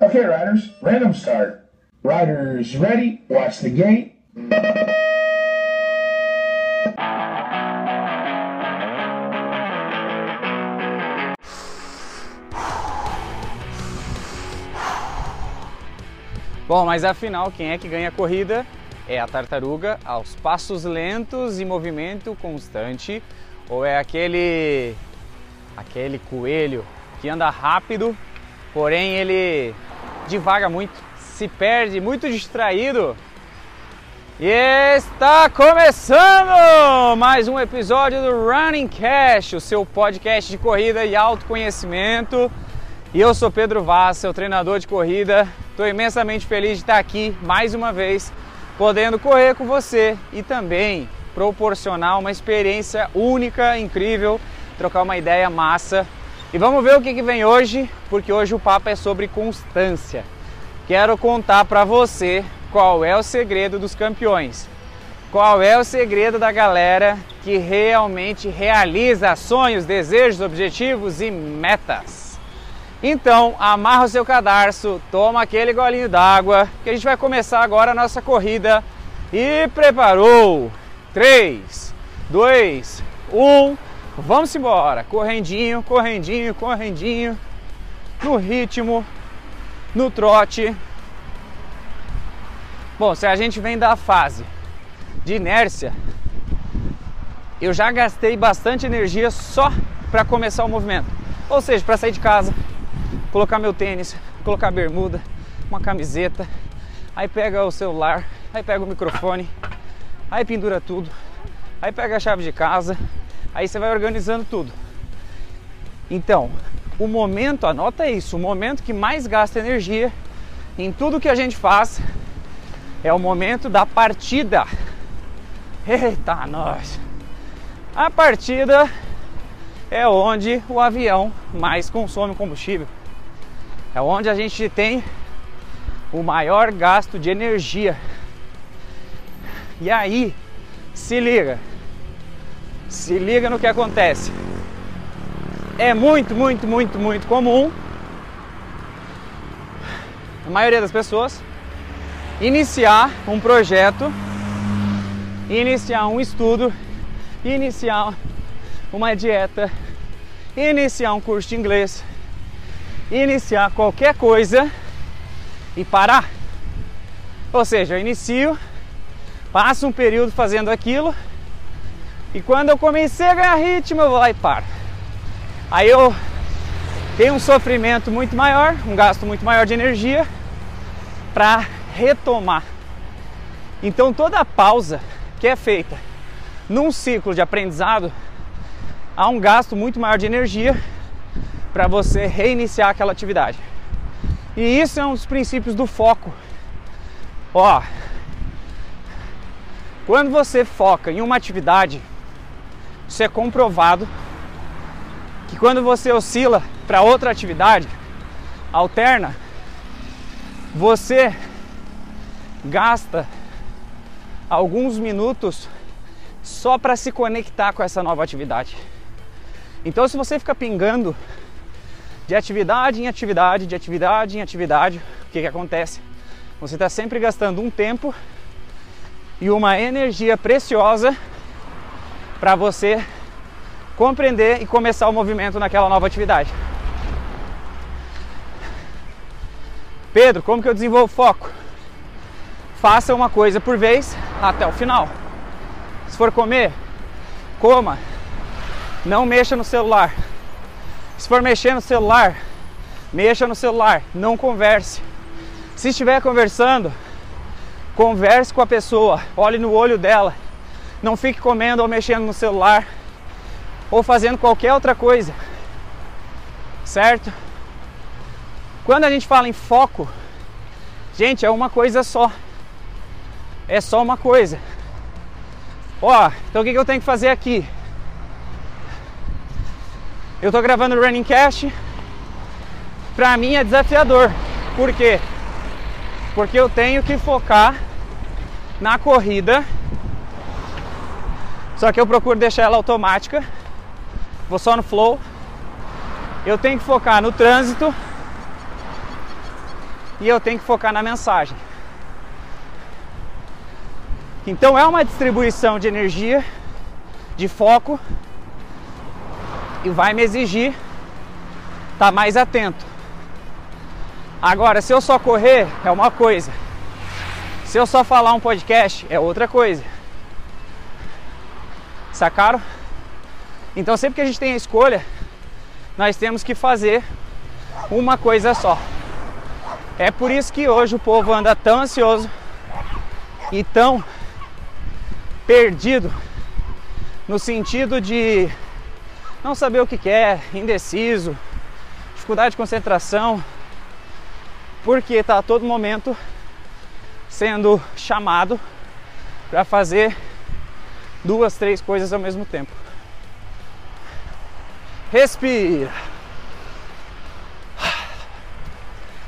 Okay, riders, random start. Riders ready, watch the gate. Bom, mas afinal, quem é que ganha a corrida? É a tartaruga aos passos lentos e movimento constante, ou é aquele aquele coelho que anda rápido, porém ele divaga muito, se perde, muito distraído. E está começando mais um episódio do Running Cash, o seu podcast de corrida e autoconhecimento. E eu sou Pedro Vaz, seu treinador de corrida. Estou imensamente feliz de estar aqui mais uma vez, podendo correr com você e também proporcionar uma experiência única, incrível, trocar uma ideia massa. E vamos ver o que, que vem hoje, porque hoje o papo é sobre constância. Quero contar para você qual é o segredo dos campeões. Qual é o segredo da galera que realmente realiza sonhos, desejos, objetivos e metas? Então, amarra o seu cadarço, toma aquele golinho d'água, que a gente vai começar agora a nossa corrida. E preparou! 3, 2, 1, vamos embora! Correndinho, correndinho, correndinho, no ritmo, no trote. Bom, se a gente vem da fase de inércia, eu já gastei bastante energia só para começar o movimento. Ou seja, para sair de casa, colocar meu tênis, colocar bermuda, uma camiseta, aí pega o celular, aí pega o microfone, aí pendura tudo, aí pega a chave de casa, aí você vai organizando tudo. Então, o momento, anota isso, o momento que mais gasta energia em tudo que a gente faz é o momento da partida. Eita, nós! A partida é onde o avião mais consome combustível. É onde a gente tem o maior gasto de energia. E aí, se liga. Se liga no que acontece. É muito, muito, muito, muito comum a maioria das pessoas iniciar um projeto, iniciar um estudo, iniciar uma dieta, iniciar um curso de inglês, iniciar qualquer coisa e parar. Ou seja, eu inicio, passo um período fazendo aquilo e quando eu comecei a ganhar ritmo, eu vou lá e paro. Aí eu tenho um sofrimento muito maior, um gasto muito maior de energia para retomar. Então toda pausa que é feita num ciclo de aprendizado há um gasto muito maior de energia para você reiniciar aquela atividade. E isso é um dos princípios do foco. Ó, quando você foca em uma atividade, isso é comprovado que quando você oscila para outra atividade, alterna, você gasta alguns minutos só para se conectar com essa nova atividade. Então, se você fica pingando de atividade em atividade, de atividade em atividade, o que, que acontece? Você está sempre gastando um tempo e uma energia preciosa para você compreender e começar o movimento naquela nova atividade. Pedro, como que eu desenvolvo foco? Faça uma coisa por vez até o final. Se for comer, coma. Não mexa no celular. Se for mexer no celular, mexa no celular, não converse. Se estiver conversando, converse com a pessoa, olhe no olho dela. Não fique comendo ou mexendo no celular ou fazendo qualquer outra coisa. Certo? Quando a gente fala em foco, gente, é uma coisa só. É só uma coisa. Ó, então o que, eu tenho que fazer aqui? Eu tô gravando o Running Cast. Pra mim é desafiador. Por quê? Porque eu tenho que focar na corrida. Só que eu procuro deixar ela automática. Vou só no flow. Eu tenho que focar no trânsito. e eu tenho que focar na mensagem. Então é uma distribuição de energia, de foco e vai me exigir estar tá mais atento. Agora, se eu só correr é uma coisa. Se eu só falar um podcast é outra coisa. Sacaram? Então sempre que a gente tem a escolha, nós temos que fazer uma coisa só. É por isso que hoje o povo anda tão ansioso e tão perdido no sentido de não saber o que quer, indeciso, dificuldade de concentração, porque está a todo momento sendo chamado para fazer duas, três coisas ao mesmo tempo. Respira.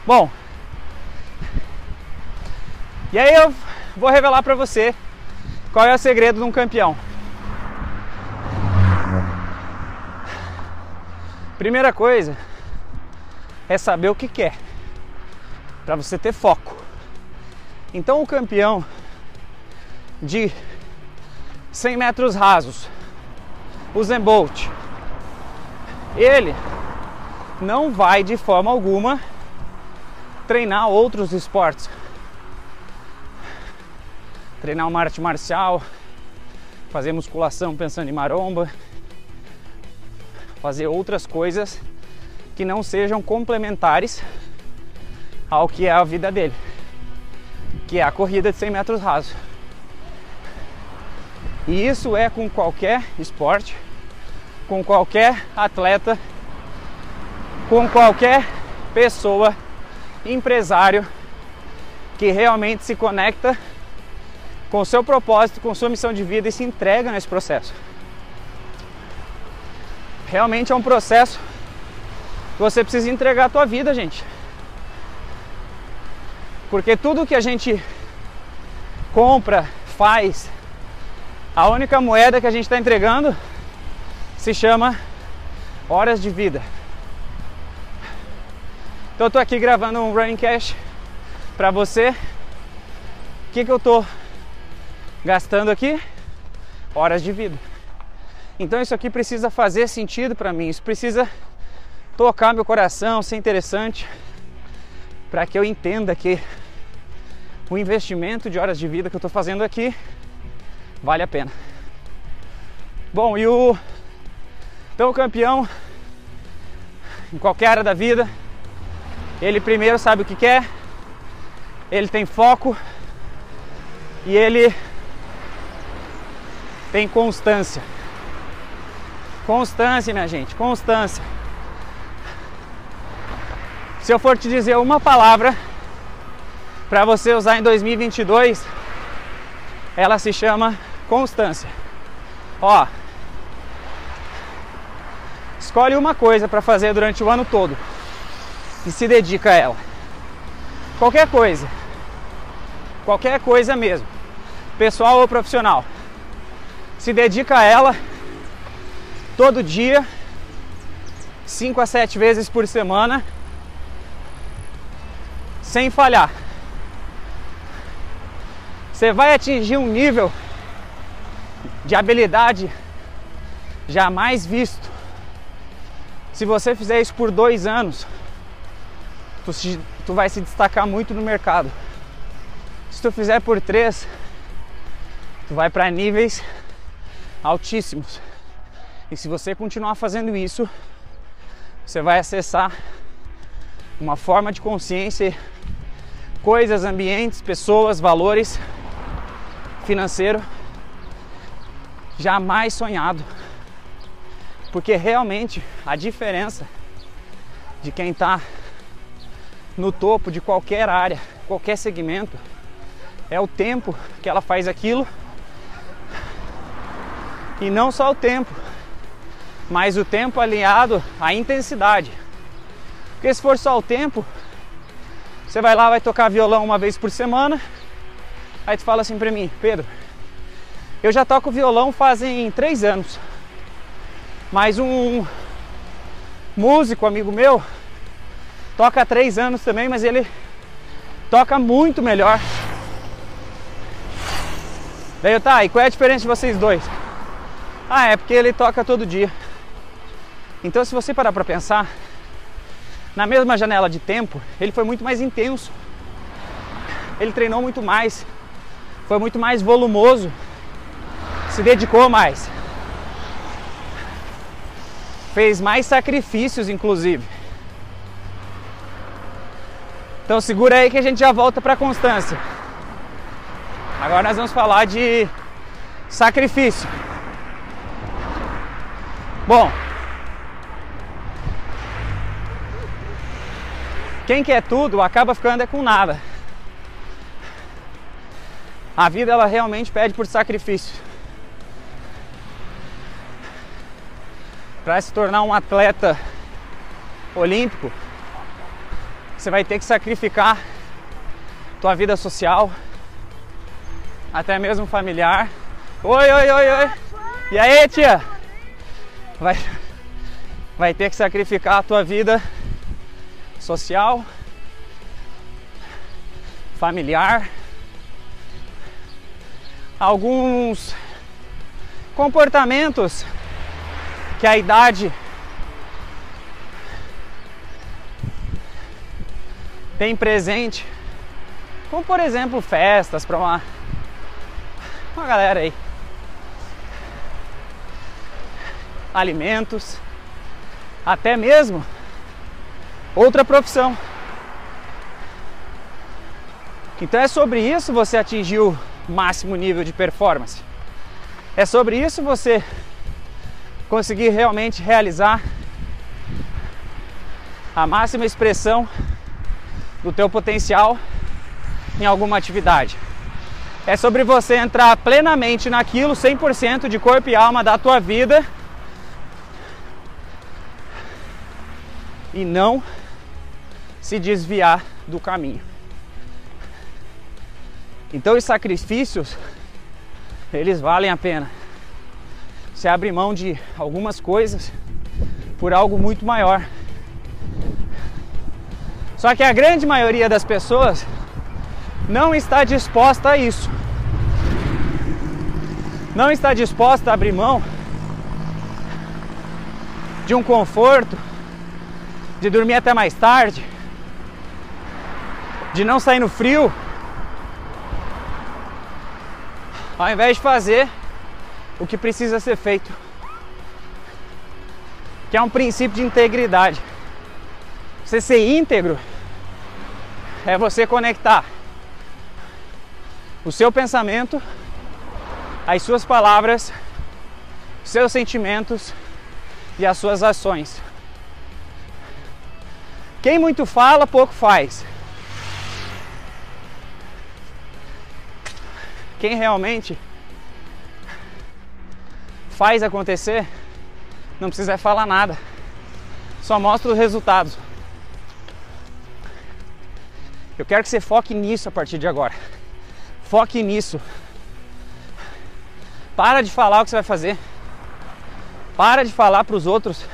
Bom, e aí eu vou revelar para você qual é o segredo de um campeão? Primeira coisa é saber o que quer, para você ter foco. Então, o campeão de 100 metros rasos, o Zen Bolt, ele não vai de forma alguma treinar outros esportes. Treinar uma arte marcial, fazer musculação pensando em maromba, fazer outras coisas que não sejam complementares ao que é a vida dele, que é a corrida de 100 metros rasos. E isso é com qualquer esporte, com qualquer atleta, com qualquer pessoa, empresário que realmente se conecta com o seu propósito, com sua missão de vida e se entrega nesse processo. Realmente é um processo que você precisa entregar a tua vida, gente. Porque tudo que a gente compra, faz, a única moeda que a gente está entregando se chama horas de vida. Então eu tô aqui gravando um Running Cash para você. O que, que eu tô gastando aqui horas de vida. Então isso aqui precisa fazer sentido para mim, isso precisa tocar meu coração, ser interessante para que eu entenda que o investimento de horas de vida que eu estou fazendo aqui vale a pena. Bom, e o então o campeão em qualquer área da vida, ele primeiro sabe o que quer, ele tem foco e ele tem constância. Constância, minha gente, constância. Se eu for te dizer uma palavra para você usar em 2022, ela se chama constância. Ó, escolhe uma coisa para fazer durante o ano todo e se dedica a ela. Qualquer coisa, qualquer coisa mesmo, pessoal ou profissional se dedica a ela todo dia, 5 a 7 vezes por semana, sem falhar. Você vai atingir um nível de habilidade jamais visto. Se você fizer isso por dois anos, tu, tu vai se destacar muito no mercado. Se tu fizer por três, tu vai para níveis altíssimos. E se você continuar fazendo isso, você vai acessar uma forma de consciência, coisas, ambientes, pessoas, valores financeiro jamais sonhado. Porque realmente a diferença de quem está no topo de qualquer área, qualquer segmento, é o tempo que ela faz aquilo e não só o tempo, mas o tempo alinhado à intensidade. Porque se for só o tempo, você vai lá, vai tocar violão uma vez por semana, aí tu fala assim pra mim, Pedro, eu já toco violão fazem três anos, mas um músico amigo meu toca há três anos também, mas ele toca muito melhor. Daí eu, tá, e qual é a diferença de vocês dois? Ah, é porque ele toca todo dia. Então, se você parar para pensar, na mesma janela de tempo, ele foi muito mais intenso. Ele treinou muito mais, foi muito mais volumoso, se dedicou mais, fez mais sacrifícios, inclusive. Então, segura aí que a gente já volta para constância. Agora nós vamos falar de sacrifício. Bom, quem quer tudo acaba ficando é com nada. A vida ela realmente pede por sacrifício. Para se tornar um atleta olímpico, você vai ter que sacrificar tua vida social, até mesmo familiar. Oi, oi, oi, oi. E aí, tia? Vai, vai ter que sacrificar a tua vida social, familiar, alguns comportamentos que a idade tem presente, como por exemplo festas para uma uma galera aí. Alimentos, até mesmo outra profissão. Então é sobre isso você atingir o máximo nível de performance. É sobre isso você conseguir realmente realizar a máxima expressão do teu potencial em alguma atividade. É sobre você entrar plenamente naquilo, 100% de corpo e alma da tua vida e não se desviar do caminho. Então os sacrifícios eles valem a pena. Você abre mão de algumas coisas por algo muito maior. Só que a grande maioria das pessoas não está disposta a isso. Não está disposta a abrir mão de um conforto, de dormir até mais tarde, de não sair no frio, ao invés de fazer o que precisa ser feito, que é um princípio de integridade. Você ser íntegro é você conectar o seu pensamento, as suas palavras, seus sentimentos e as suas ações. Quem muito fala, pouco faz. Quem realmente faz acontecer, não precisa falar nada. Só mostra os resultados. Eu quero que você foque nisso a partir de agora. Foque nisso. Para de falar o que você vai fazer. Para de falar para os outros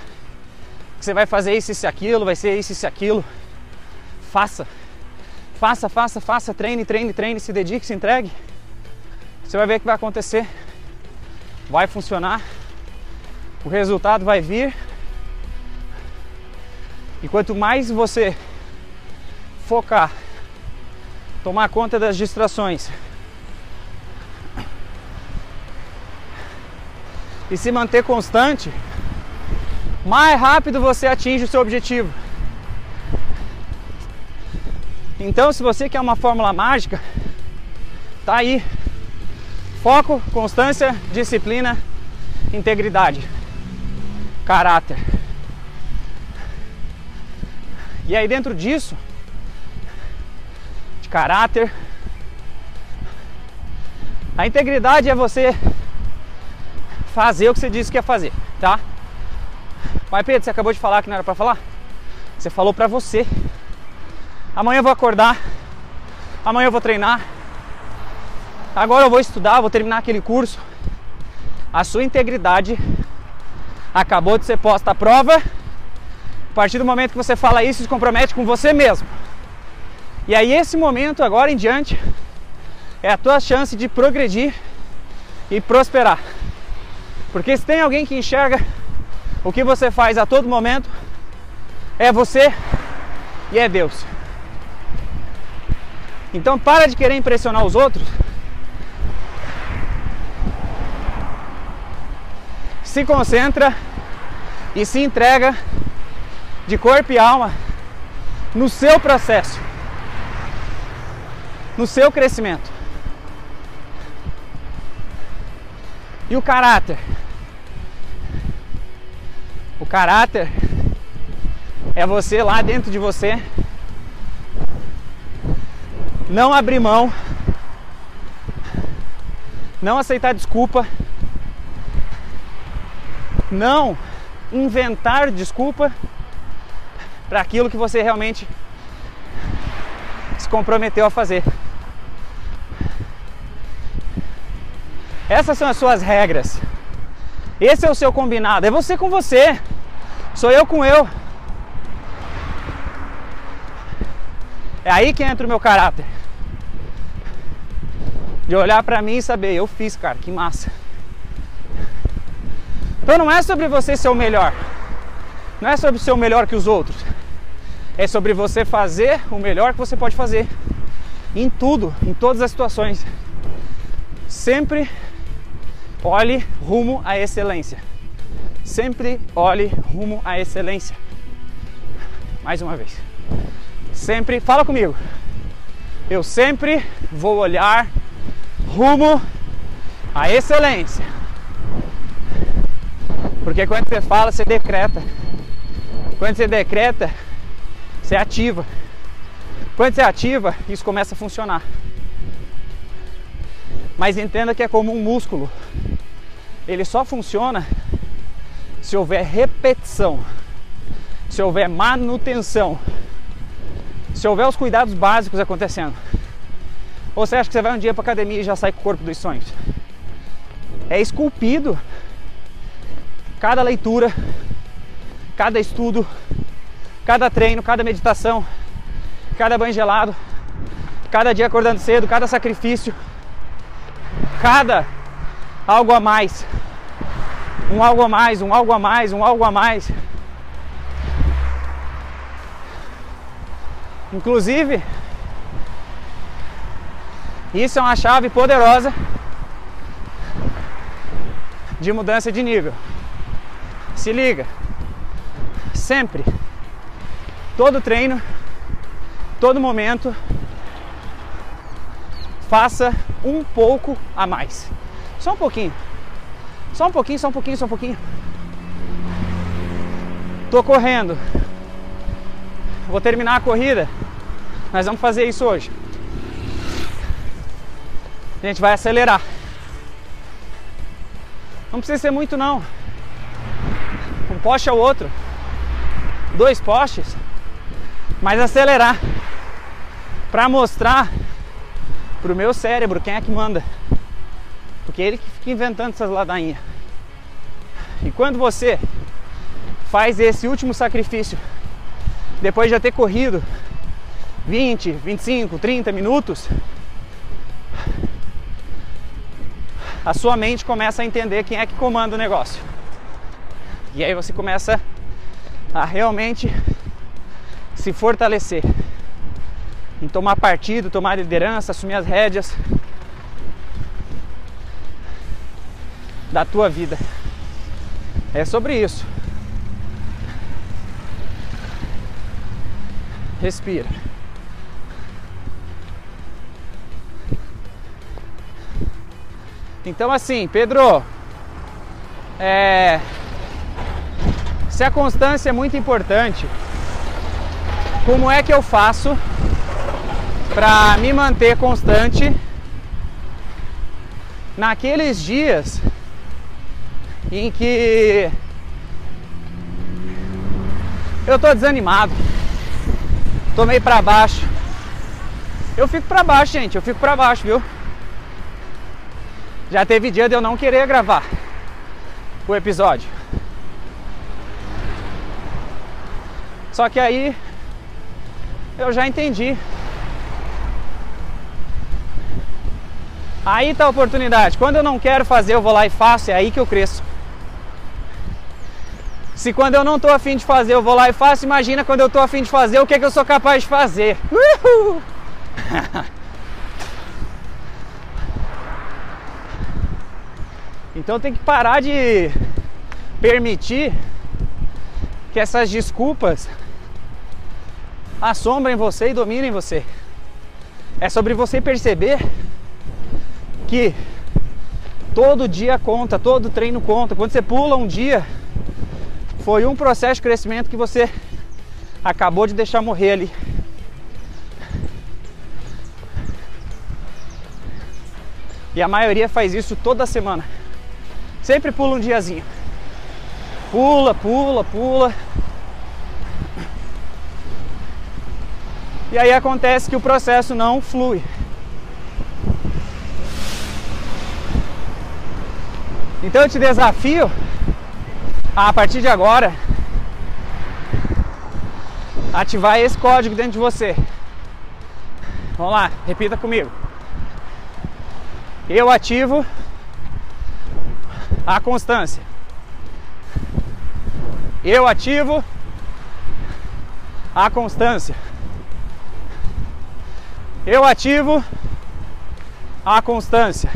que você vai fazer isso, isso aquilo, vai ser isso, isso aquilo. Faça. Faça, faça, faça, treine, treine, treine, se dedique, se entregue. Você vai ver o que vai acontecer. Vai funcionar. O resultado vai vir. E quanto mais você focar, tomar conta das distrações, e se manter constante, mais rápido você atinge o seu objetivo. Então, se você quer uma fórmula mágica, tá aí. Foco, constância, disciplina, integridade, caráter. E aí dentro disso, de caráter, a integridade é você fazer o que você disse que ia fazer, tá? Mas Pedro, você acabou de falar que não era para falar? Você falou para você. Amanhã eu vou acordar. Amanhã eu vou treinar. Agora eu vou estudar, vou terminar aquele curso. A sua integridade acabou de ser posta à prova. A partir do momento que você fala isso, se compromete com você mesmo. E aí esse momento agora em diante é a tua chance de progredir e prosperar. Porque se tem alguém que enxerga o que você faz a todo momento, é você e é Deus. Então para de querer impressionar os outros. Se concentra e se entrega de corpo e alma no seu processo, no seu crescimento. E o caráter? O caráter é você lá dentro de você não abrir mão, não aceitar desculpa, não inventar desculpa para aquilo que você realmente se comprometeu a fazer. Essas são as suas regras. Esse é o seu combinado. É você com você. Sou eu com eu. É aí que entra o meu caráter. De olhar para mim e saber, eu fiz, cara, que massa. Então não é sobre você ser o melhor. Não é sobre ser o melhor que os outros. É sobre você fazer o melhor que você pode fazer. Em tudo, em todas as situações. Sempre olhe rumo à excelência. Sempre olhe rumo à excelência. Mais uma vez. Sempre, fala comigo. Eu sempre vou olhar rumo à excelência. Porque quando você fala, você decreta. Quando você decreta, você ativa. Quando você ativa, isso começa a funcionar. Mas entenda que é como um músculo. Ele só funciona se houver repetição, se houver manutenção, se houver os cuidados básicos acontecendo. Ou você acha que você vai um dia para academia e já sai com o corpo dos sonhos? É esculpido cada leitura, cada estudo, cada treino, cada meditação, cada banho gelado, cada dia acordando cedo, cada sacrifício, cada algo a mais, um algo a mais, um algo a mais, um algo a mais. Inclusive, isso é uma chave poderosa de mudança de nível. Se liga, sempre, todo treino, todo momento, faça um pouco a mais. Só um pouquinho. Só um pouquinho, só um pouquinho, só um pouquinho. Tô correndo. Vou terminar a corrida. Nós vamos fazer isso hoje. A gente vai acelerar. Não precisa ser muito não. Poste ao outro. Dois postes. Mas acelerar. Para mostrar pro meu cérebro quem é que manda. Porque é ele que fica inventando essas ladainhas. E quando você faz esse último sacrifício, depois de já ter corrido 20, 25, 30 minutos, a sua mente começa a entender quem é que comanda o negócio. E aí você começa a realmente se fortalecer em tomar partido, tomar liderança, assumir as rédeas da tua vida. É sobre isso. Respira. Então assim, Pedro, é, se a constância é muito importante, como é que eu faço para me manter constante naqueles dias em que eu tô desanimado, tô meio para baixo. Eu fico para baixo, gente, eu fico para baixo, viu? Já teve dia de eu não querer gravar o episódio. Só que aí eu já entendi. Aí tá a oportunidade. Quando eu não quero fazer, eu vou lá e faço, é aí que eu cresço. Se quando eu não tô afim de fazer, eu vou lá e faço, imagina quando eu tô afim de fazer, o que, é que eu sou capaz de fazer. Uhul! então tem que parar de permitir que essas desculpas assombrem você e dominem você. É sobre você perceber que todo dia conta, todo treino conta. Quando você pula um dia, foi um processo de crescimento que você acabou de deixar morrer ali. E a maioria faz isso toda semana. Sempre pula um diazinho. Pula, pula, pula. E aí acontece que o processo não flui. Então eu te desafio a, a partir de agora ativar esse código dentro de você. Vamos lá, repita comigo. Eu ativo a constância. Eu ativo a constância. Eu ativo a constância.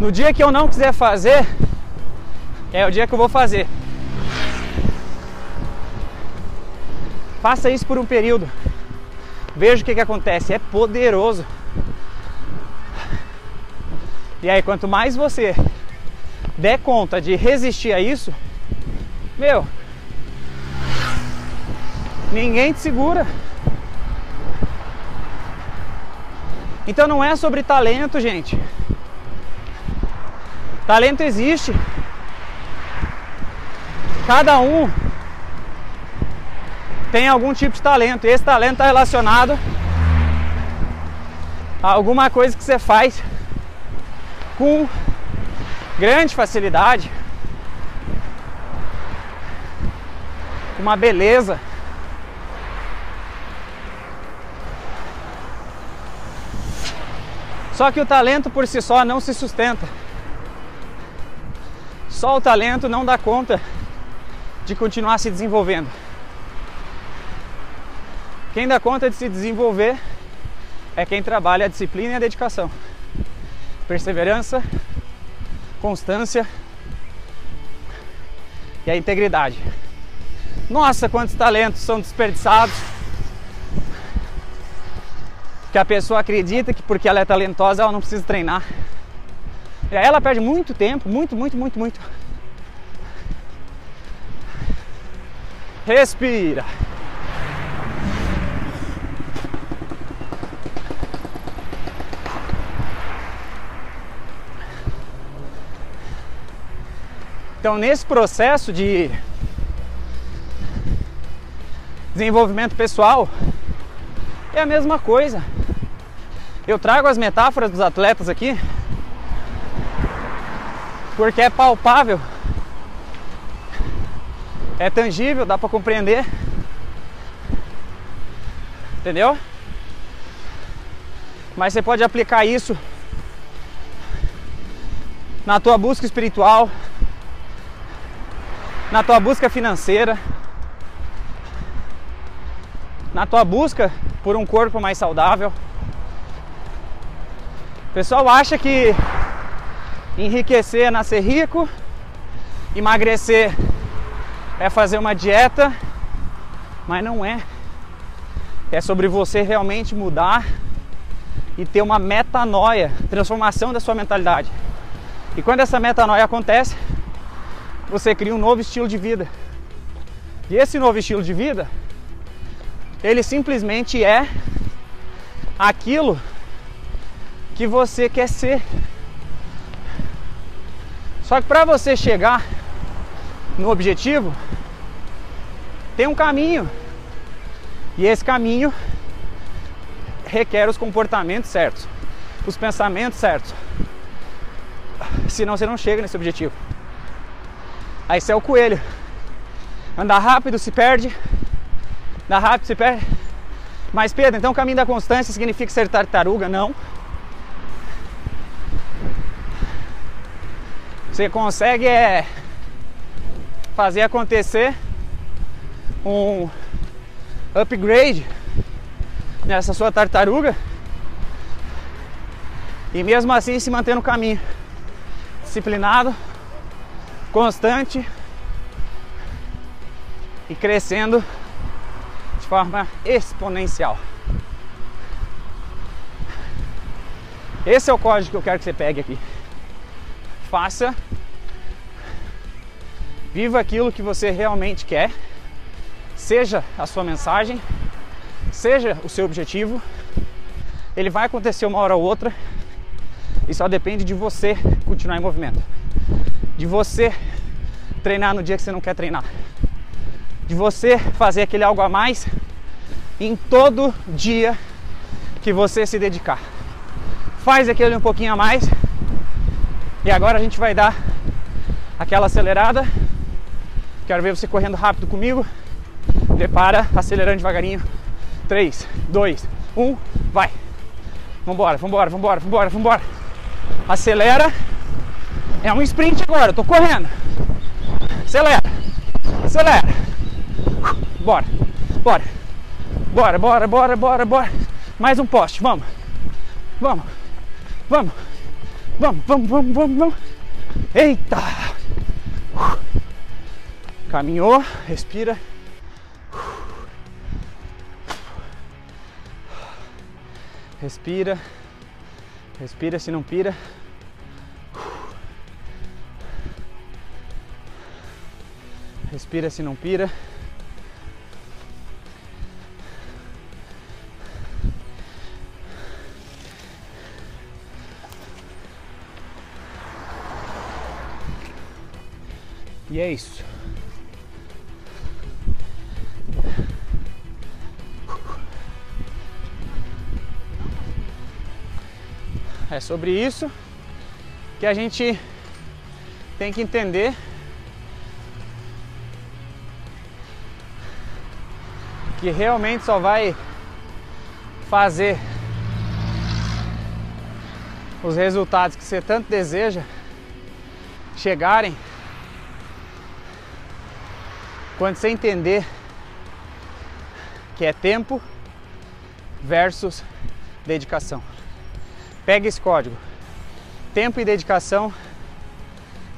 No dia que eu não quiser fazer, é o dia que eu vou fazer. Faça isso por um período. Veja o que, que acontece. É poderoso. E aí, quanto mais você der conta de resistir a isso, meu, ninguém te segura. Então não é sobre talento, gente. Talento existe. Cada um tem algum tipo de talento. E esse talento está relacionado a alguma coisa que você faz com grande facilidade, uma beleza. Só que o talento por si só não se sustenta. Só o talento não dá conta de continuar se desenvolvendo. Quem dá conta de se desenvolver é quem trabalha a disciplina e a dedicação. Perseverança, constância e a integridade. Nossa, quantos talentos são desperdiçados. Que a pessoa acredita que porque ela é talentosa ela não precisa treinar. E aí ela perde muito tempo, muito, muito, muito, muito. Respira. Então, nesse processo de desenvolvimento pessoal, é a mesma coisa. Eu trago as metáforas dos atletas aqui porque é palpável, é tangível, dá para compreender. Entendeu? Mas você pode aplicar isso na tua busca espiritual, na tua busca financeira, na tua busca por um corpo mais saudável. O pessoal acha que enriquecer é nascer rico, emagrecer é fazer uma dieta, mas não é. É sobre você realmente mudar e ter uma metanoia, transformação da sua mentalidade. E quando essa metanoia acontece, você cria um novo estilo de vida. E esse novo estilo de vida, ele simplesmente é aquilo que você quer ser. Só que para você chegar no objetivo, tem um caminho. E esse caminho requer os comportamentos certos, os pensamentos certos. Senão você não chega nesse objetivo. Aí você é o coelho. Andar rápido se perde. Andar rápido se perde. Mas Pedro, então o caminho da constância significa ser tartaruga? Não. Você consegue é, fazer acontecer um upgrade nessa sua tartaruga e mesmo assim se manter no caminho disciplinado, constante e crescendo de forma exponencial. Esse é o código que eu quero que você pegue aqui. Faça, viva aquilo que você realmente quer, seja a sua mensagem, seja o seu objetivo. Ele vai acontecer uma hora ou outra. E só depende de você continuar em movimento, de você treinar no dia que você não quer treinar, de você fazer aquele algo a mais em todo dia que você se dedicar. Faz aquele um pouquinho a mais. E agora a gente vai dar aquela acelerada. Quero ver você correndo rápido comigo. Prepara, acelerando devagarinho. 3, 2, 1, vai. Vambora, vambora, vambora, vambora, vambora. Acelera. É um sprint agora, eu tô correndo. Acelera. Acelera. Bora. Bora. Bora, bora, bora, bora, bora. Mais um poste, vamos. Vamos. Vamos! Vamos, vamos, vamos, vamos, vamos! Eita! Caminhou, respira. Respira. Respira se não pira. Respira se não pira. E é isso. É sobre isso que a gente tem que entender que realmente só vai fazer os resultados que você tanto deseja chegarem quando você entender que é tempo versus dedicação. Pega esse código. Tempo e dedicação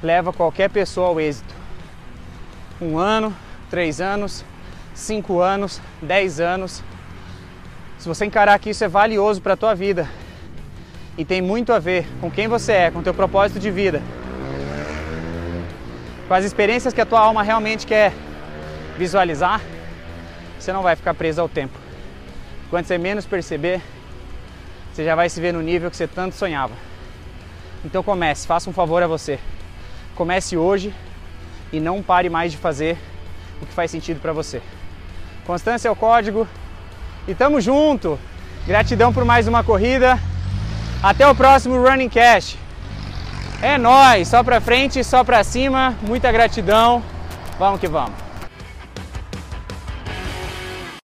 leva qualquer pessoa ao êxito. Um ano, três anos, cinco anos, dez anos. Se você encarar que isso é valioso para a tua vida e tem muito a ver com quem você é, com teu propósito de vida, com as experiências que a tua alma realmente quer visualizar, você não vai ficar preso ao tempo. Quando você menos perceber, você já vai se ver no nível que você tanto sonhava. Então comece, faça um favor a você. Comece hoje e não pare mais de fazer o que faz sentido para você. Constância é o código e tamo junto. Gratidão por mais uma corrida. Até o próximo Running Cash. É nós, só para frente, só para cima. Muita gratidão. Vamos que vamos.